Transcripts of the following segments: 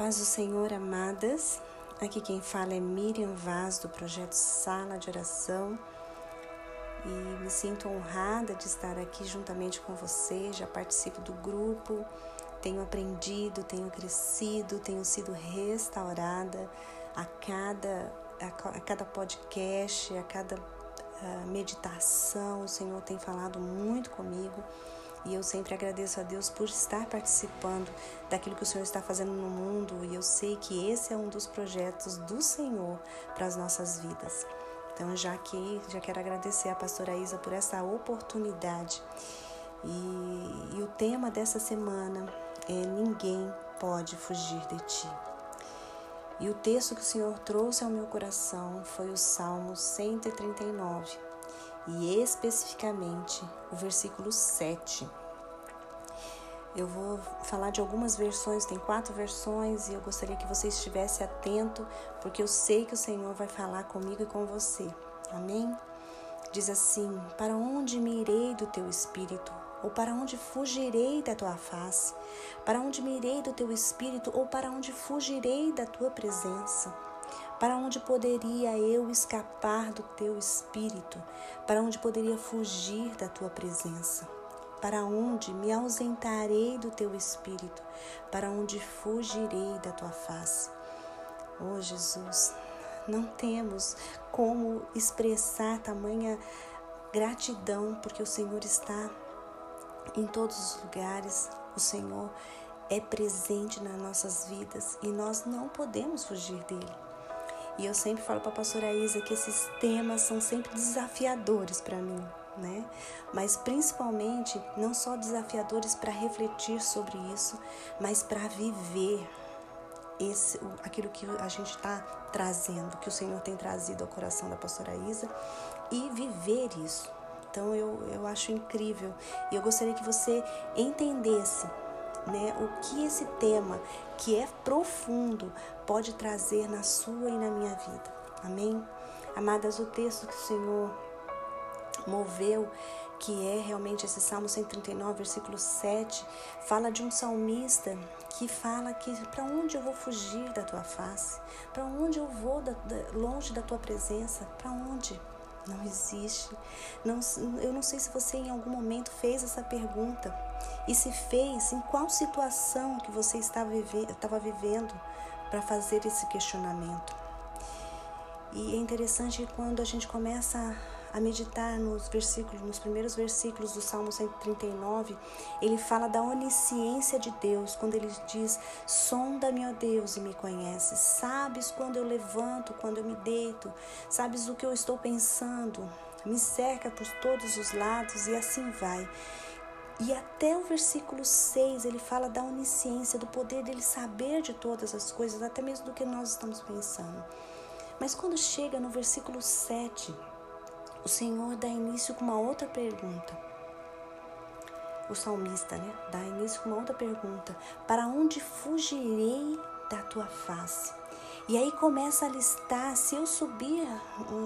paz do Senhor, amadas. Aqui quem fala é Miriam Vaz, do projeto Sala de Oração. E me sinto honrada de estar aqui juntamente com você. Já participo do grupo, tenho aprendido, tenho crescido, tenho sido restaurada a cada, a, cada podcast, a cada uh, meditação. O Senhor tem falado muito comigo. E eu sempre agradeço a Deus por estar participando daquilo que o Senhor está fazendo no mundo. E eu sei que esse é um dos projetos do Senhor para as nossas vidas. Então, já que já quero agradecer a pastora Isa por essa oportunidade. E, e o tema dessa semana é Ninguém pode fugir de ti. E o texto que o Senhor trouxe ao meu coração foi o Salmo 139 e especificamente o versículo 7. Eu vou falar de algumas versões, tem quatro versões, e eu gostaria que você estivesse atento, porque eu sei que o Senhor vai falar comigo e com você. Amém? Diz assim: Para onde me irei do teu espírito? Ou para onde fugirei da tua face? Para onde me irei do teu espírito? Ou para onde fugirei da tua presença? Para onde poderia eu escapar do teu espírito? Para onde poderia fugir da tua presença? Para onde me ausentarei do teu espírito? Para onde fugirei da tua face? Oh Jesus, não temos como expressar tamanha gratidão, porque o Senhor está em todos os lugares, o Senhor é presente nas nossas vidas e nós não podemos fugir dele. E eu sempre falo para a pastora Isa que esses temas são sempre desafiadores para mim, né? Mas principalmente não só desafiadores para refletir sobre isso, mas para viver esse, aquilo que a gente está trazendo, que o Senhor tem trazido ao coração da pastora Isa e viver isso. Então eu, eu acho incrível e eu gostaria que você entendesse né, o que esse tema, que é profundo, pode trazer na sua e na minha vida. Amém? Amadas, o texto que o Senhor moveu, que é realmente esse Salmo 139, versículo 7, fala de um salmista que fala que para onde eu vou fugir da tua face? Para onde eu vou da, da, longe da tua presença? Para onde? Não existe. Não, eu não sei se você em algum momento fez essa pergunta. E se fez, em qual situação que você estava, vive, estava vivendo para fazer esse questionamento. E é interessante quando a gente começa a meditar nos versículos, nos primeiros versículos do Salmo 139, ele fala da onisciência de Deus, quando ele diz: "Sonda-me, ó Deus, e me conheces. Sabes quando eu levanto, quando eu me deito, sabes o que eu estou pensando. Me cerca por todos os lados e assim vai." E até o versículo 6 ele fala da onisciência, do poder dele saber de todas as coisas, até mesmo do que nós estamos pensando. Mas quando chega no versículo 7, o Senhor dá início com uma outra pergunta. O salmista, né? Dá início com uma outra pergunta: Para onde fugirei da tua face? E aí começa a listar: se eu subir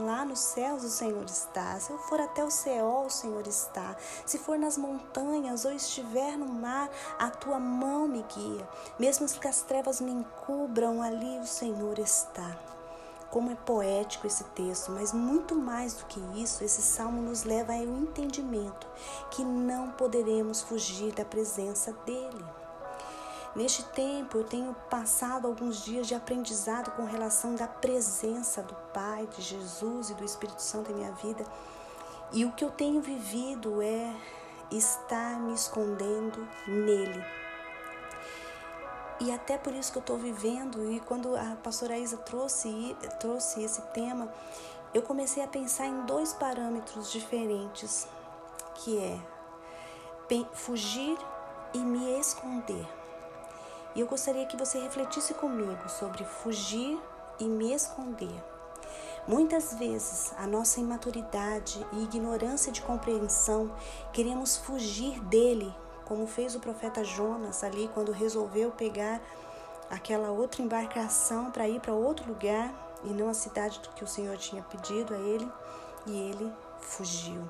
lá nos céus, o Senhor está. Se eu for até o céu, o Senhor está. Se for nas montanhas ou estiver no mar, a tua mão me guia. Mesmo que as trevas me encubram, ali o Senhor está como é poético esse texto, mas muito mais do que isso, esse salmo nos leva ao entendimento que não poderemos fugir da presença dele. Neste tempo, eu tenho passado alguns dias de aprendizado com relação da presença do Pai, de Jesus e do Espírito Santo em minha vida. E o que eu tenho vivido é estar me escondendo nele e até por isso que eu estou vivendo, e quando a pastora Isa trouxe, trouxe esse tema, eu comecei a pensar em dois parâmetros diferentes, que é fugir e me esconder. E eu gostaria que você refletisse comigo sobre fugir e me esconder. Muitas vezes, a nossa imaturidade e ignorância de compreensão, queremos fugir dele como fez o profeta Jonas ali quando resolveu pegar aquela outra embarcação para ir para outro lugar e não a cidade que o Senhor tinha pedido a ele, e ele fugiu.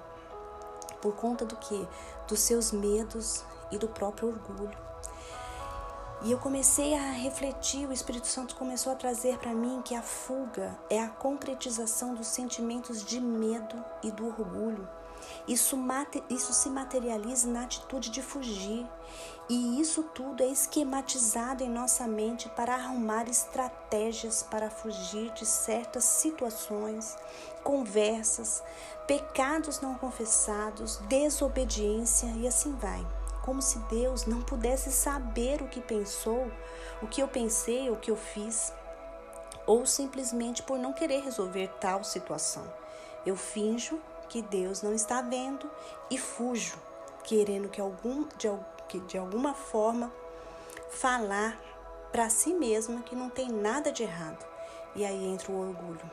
Por conta do que? Dos seus medos e do próprio orgulho. E eu comecei a refletir, o Espírito Santo começou a trazer para mim que a fuga é a concretização dos sentimentos de medo e do orgulho. Isso, isso se materializa na atitude de fugir. E isso tudo é esquematizado em nossa mente para arrumar estratégias para fugir de certas situações, conversas, pecados não confessados, desobediência e assim vai. Como se Deus não pudesse saber o que pensou, o que eu pensei, o que eu fiz, ou simplesmente por não querer resolver tal situação. Eu finjo que Deus não está vendo e fujo, querendo que algum, de, que de alguma forma falar para si mesma que não tem nada de errado. E aí entra o orgulho.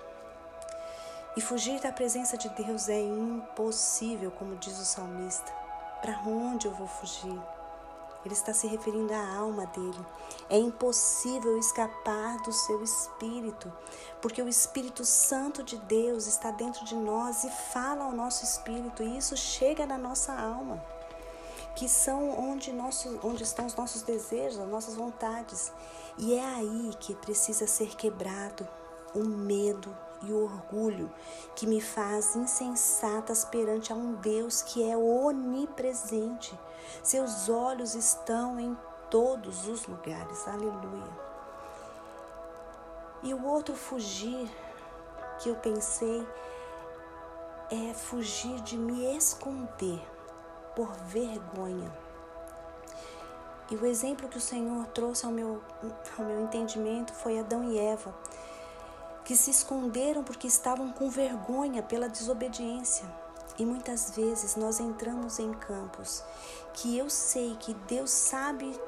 E fugir da presença de Deus é impossível, como diz o salmista. Para onde eu vou fugir? Ele está se referindo à alma dele. É impossível escapar do seu espírito, porque o Espírito Santo de Deus está dentro de nós e fala ao nosso espírito, e isso chega na nossa alma, que são onde, nosso, onde estão os nossos desejos, as nossas vontades. E é aí que precisa ser quebrado o medo e orgulho que me faz insensatas perante a um Deus que é onipresente seus olhos estão em todos os lugares. Aleluia. E o outro fugir que eu pensei é fugir de me esconder por vergonha. E o exemplo que o Senhor trouxe ao meu, ao meu entendimento foi Adão e Eva, que se esconderam porque estavam com vergonha pela desobediência. E muitas vezes nós entramos em campos que eu sei que Deus sabe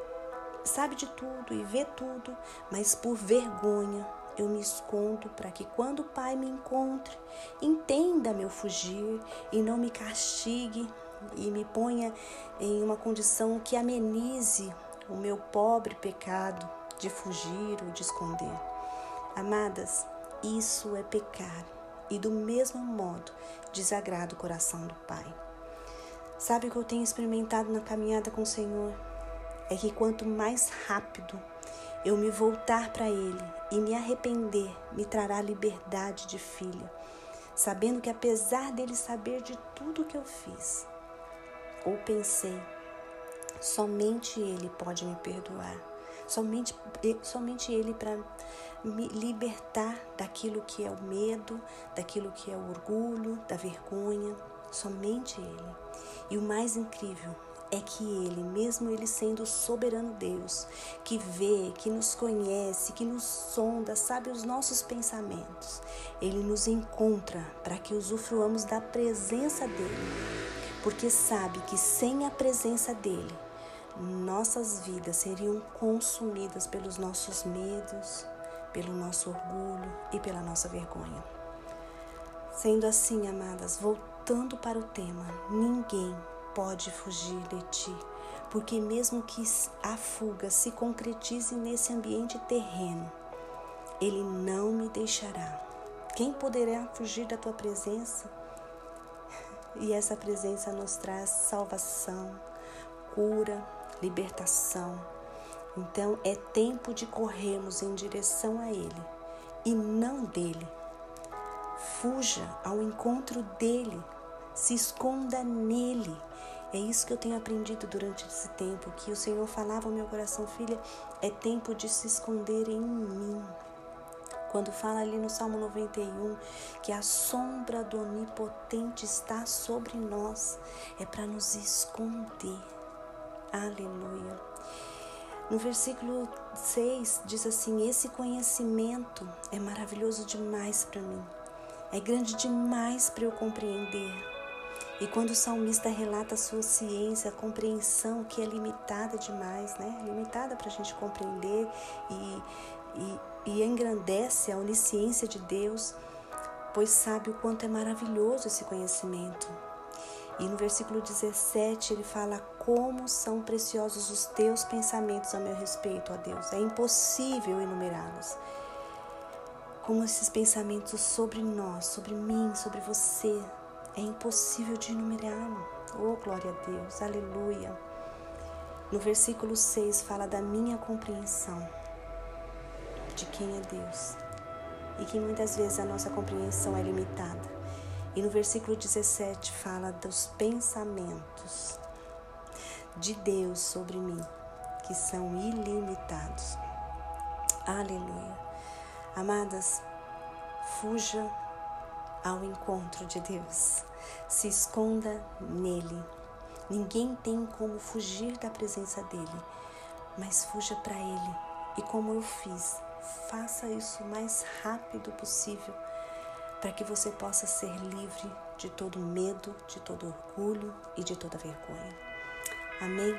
sabe de tudo e vê tudo, mas por vergonha eu me escondo para que quando o Pai me encontre, entenda meu fugir e não me castigue e me ponha em uma condição que amenize o meu pobre pecado de fugir ou de esconder. Amadas, isso é pecar e do mesmo modo desagrada o coração do Pai. Sabe o que eu tenho experimentado na caminhada com o Senhor? É que quanto mais rápido eu me voltar para Ele e me arrepender, me trará liberdade de filha, sabendo que apesar dele saber de tudo que eu fiz ou pensei, somente Ele pode me perdoar, somente, somente Ele para me libertar daquilo que é o medo, daquilo que é o orgulho, da vergonha, somente Ele. E o mais incrível é que Ele, mesmo Ele sendo o soberano Deus, que vê, que nos conhece, que nos sonda, sabe os nossos pensamentos, Ele nos encontra para que usufruamos da presença dEle, porque sabe que sem a presença dEle, nossas vidas seriam consumidas pelos nossos medos, pelo nosso orgulho e pela nossa vergonha. Sendo assim, amadas, voltando para o tema, ninguém pode fugir de ti, porque mesmo que a fuga se concretize nesse ambiente terreno, ele não me deixará. Quem poderá fugir da tua presença? E essa presença nos traz salvação, cura, libertação, então é tempo de corrermos em direção a Ele e não dele. Fuja ao encontro dele, se esconda nele. É isso que eu tenho aprendido durante esse tempo, que o Senhor falava ao meu coração, filha, é tempo de se esconder em mim. Quando fala ali no Salmo 91 que a sombra do Onipotente está sobre nós, é para nos esconder. Aleluia. No versículo 6 diz assim: Esse conhecimento é maravilhoso demais para mim, é grande demais para eu compreender. E quando o salmista relata a sua ciência, a compreensão que é limitada demais, né? Limitada para a gente compreender e, e, e engrandece a onisciência de Deus, pois sabe o quanto é maravilhoso esse conhecimento. E no versículo 17 ele fala como são preciosos os teus pensamentos a meu respeito, ó Deus. É impossível enumerá-los. Como esses pensamentos sobre nós, sobre mim, sobre você, é impossível de enumerá-los. Oh, glória a Deus, aleluia. No versículo 6 fala da minha compreensão de quem é Deus e que muitas vezes a nossa compreensão é limitada. E no versículo 17 fala dos pensamentos de Deus sobre mim, que são ilimitados. Aleluia. Amadas, fuja ao encontro de Deus. Se esconda nele. Ninguém tem como fugir da presença dele, mas fuja para ele. E como eu fiz, faça isso o mais rápido possível para que você possa ser livre de todo medo, de todo orgulho e de toda vergonha. Amém?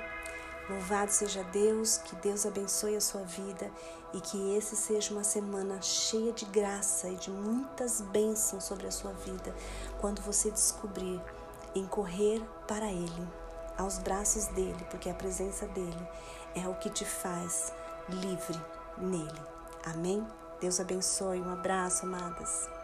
Louvado seja Deus, que Deus abençoe a sua vida e que esse seja uma semana cheia de graça e de muitas bênçãos sobre a sua vida, quando você descobrir em correr para Ele, aos braços dele, porque a presença dele é o que te faz livre nele. Amém? Deus abençoe. Um abraço, amadas.